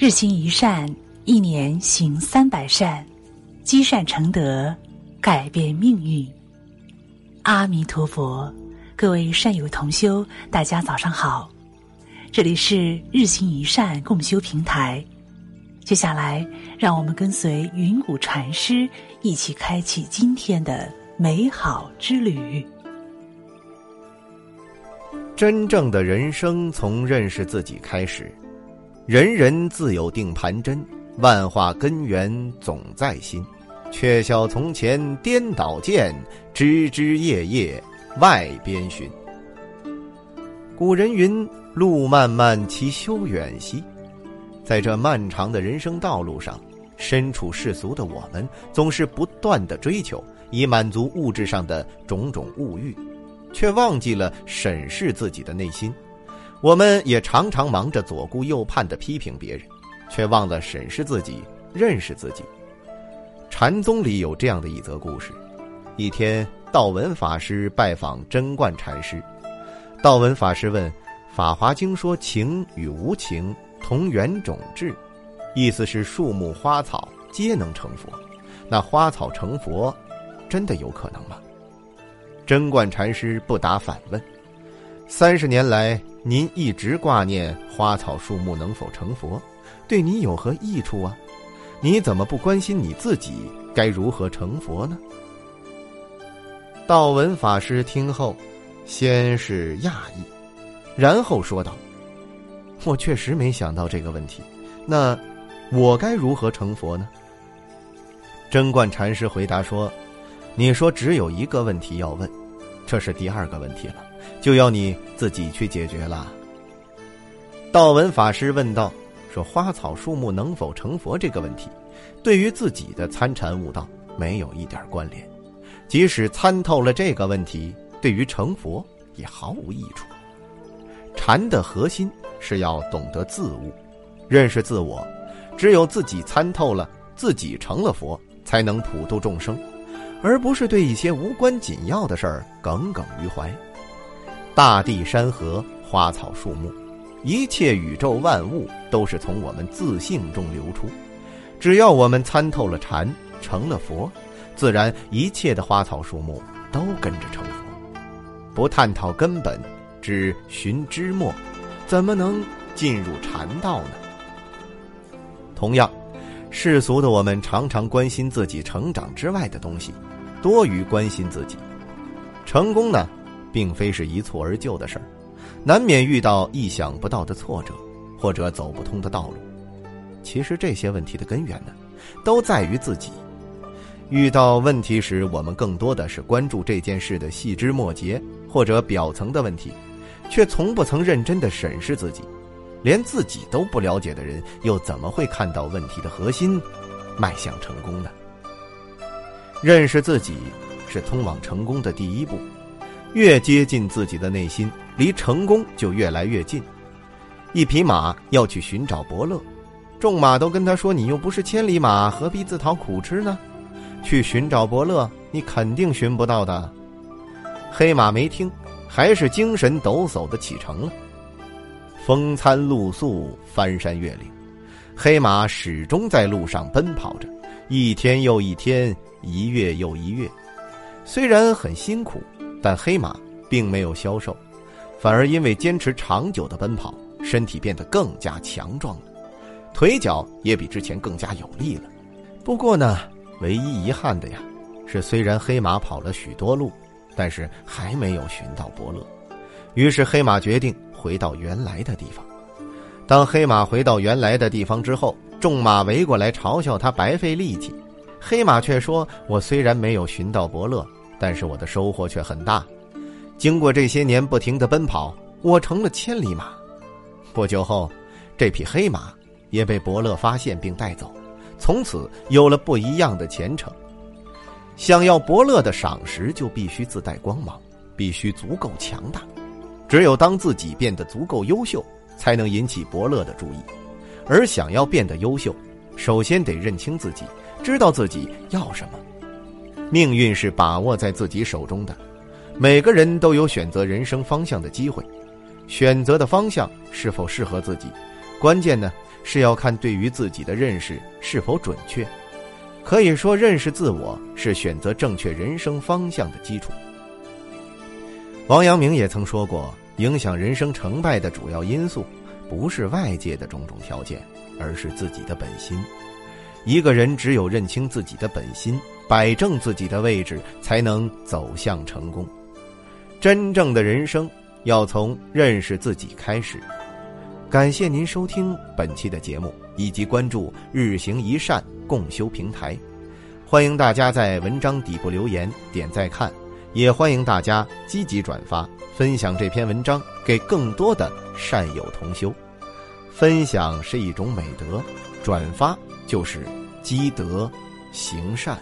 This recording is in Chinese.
日行一善，一年行三百善，积善成德，改变命运。阿弥陀佛，各位善友同修，大家早上好，这里是日行一善共修平台。接下来，让我们跟随云谷禅师一起开启今天的美好之旅。真正的人生从认识自己开始。人人自有定盘针，万化根源总在心。却笑从前颠倒见，枝枝叶叶外边寻。古人云：“路漫漫其修远兮。”在这漫长的人生道路上，身处世俗的我们，总是不断的追求，以满足物质上的种种物欲，却忘记了审视自己的内心。我们也常常忙着左顾右盼的批评别人，却忘了审视自己、认识自己。禅宗里有这样的一则故事：一天，道文法师拜访贞观禅师。道文法师问：“《法华经》说情与无情同源种质，意思是树木花草皆能成佛。那花草成佛，真的有可能吗？”贞观禅师不答反问：“三十年来。”您一直挂念花草树木能否成佛，对你有何益处啊？你怎么不关心你自己该如何成佛呢？道文法师听后，先是讶异，然后说道：“我确实没想到这个问题。那我该如何成佛呢？”贞观禅师回答说：“你说只有一个问题要问，这是第二个问题了。”就要你自己去解决了。道文法师问道：“说花草树木能否成佛这个问题，对于自己的参禅悟道没有一点关联。即使参透了这个问题，对于成佛也毫无益处。禅的核心是要懂得自悟，认识自我。只有自己参透了，自己成了佛，才能普度众生，而不是对一些无关紧要的事儿耿耿于怀。”大地、山河、花草、树木，一切宇宙万物都是从我们自性中流出。只要我们参透了禅，成了佛，自然一切的花草树木都跟着成佛。不探讨根本，只寻枝末，怎么能进入禅道呢？同样，世俗的我们常常关心自己成长之外的东西，多于关心自己。成功呢？并非是一蹴而就的事儿，难免遇到意想不到的挫折，或者走不通的道路。其实这些问题的根源呢，都在于自己。遇到问题时，我们更多的是关注这件事的细枝末节或者表层的问题，却从不曾认真的审视自己。连自己都不了解的人，又怎么会看到问题的核心，迈向成功呢？认识自己，是通往成功的第一步。越接近自己的内心，离成功就越来越近。一匹马要去寻找伯乐，众马都跟他说：“你又不是千里马，何必自讨苦吃呢？去寻找伯乐，你肯定寻不到的。”黑马没听，还是精神抖擞的启程了。风餐露宿，翻山越岭，黑马始终在路上奔跑着，一天又一天，一月又一月，虽然很辛苦。但黑马并没有消瘦，反而因为坚持长久的奔跑，身体变得更加强壮了，腿脚也比之前更加有力了。不过呢，唯一遗憾的呀，是虽然黑马跑了许多路，但是还没有寻到伯乐。于是黑马决定回到原来的地方。当黑马回到原来的地方之后，众马围过来嘲笑他白费力气，黑马却说：“我虽然没有寻到伯乐。”但是我的收获却很大，经过这些年不停的奔跑，我成了千里马。不久后，这匹黑马也被伯乐发现并带走，从此有了不一样的前程。想要伯乐的赏识，就必须自带光芒，必须足够强大。只有当自己变得足够优秀，才能引起伯乐的注意。而想要变得优秀，首先得认清自己，知道自己要什么。命运是把握在自己手中的，每个人都有选择人生方向的机会。选择的方向是否适合自己，关键呢是要看对于自己的认识是否准确。可以说，认识自我是选择正确人生方向的基础。王阳明也曾说过，影响人生成败的主要因素，不是外界的种种条件，而是自己的本心。一个人只有认清自己的本心，摆正自己的位置，才能走向成功。真正的人生要从认识自己开始。感谢您收听本期的节目，以及关注日行一善共修平台。欢迎大家在文章底部留言点再看，也欢迎大家积极转发分享这篇文章给更多的善友同修。分享是一种美德，转发就是积德行善。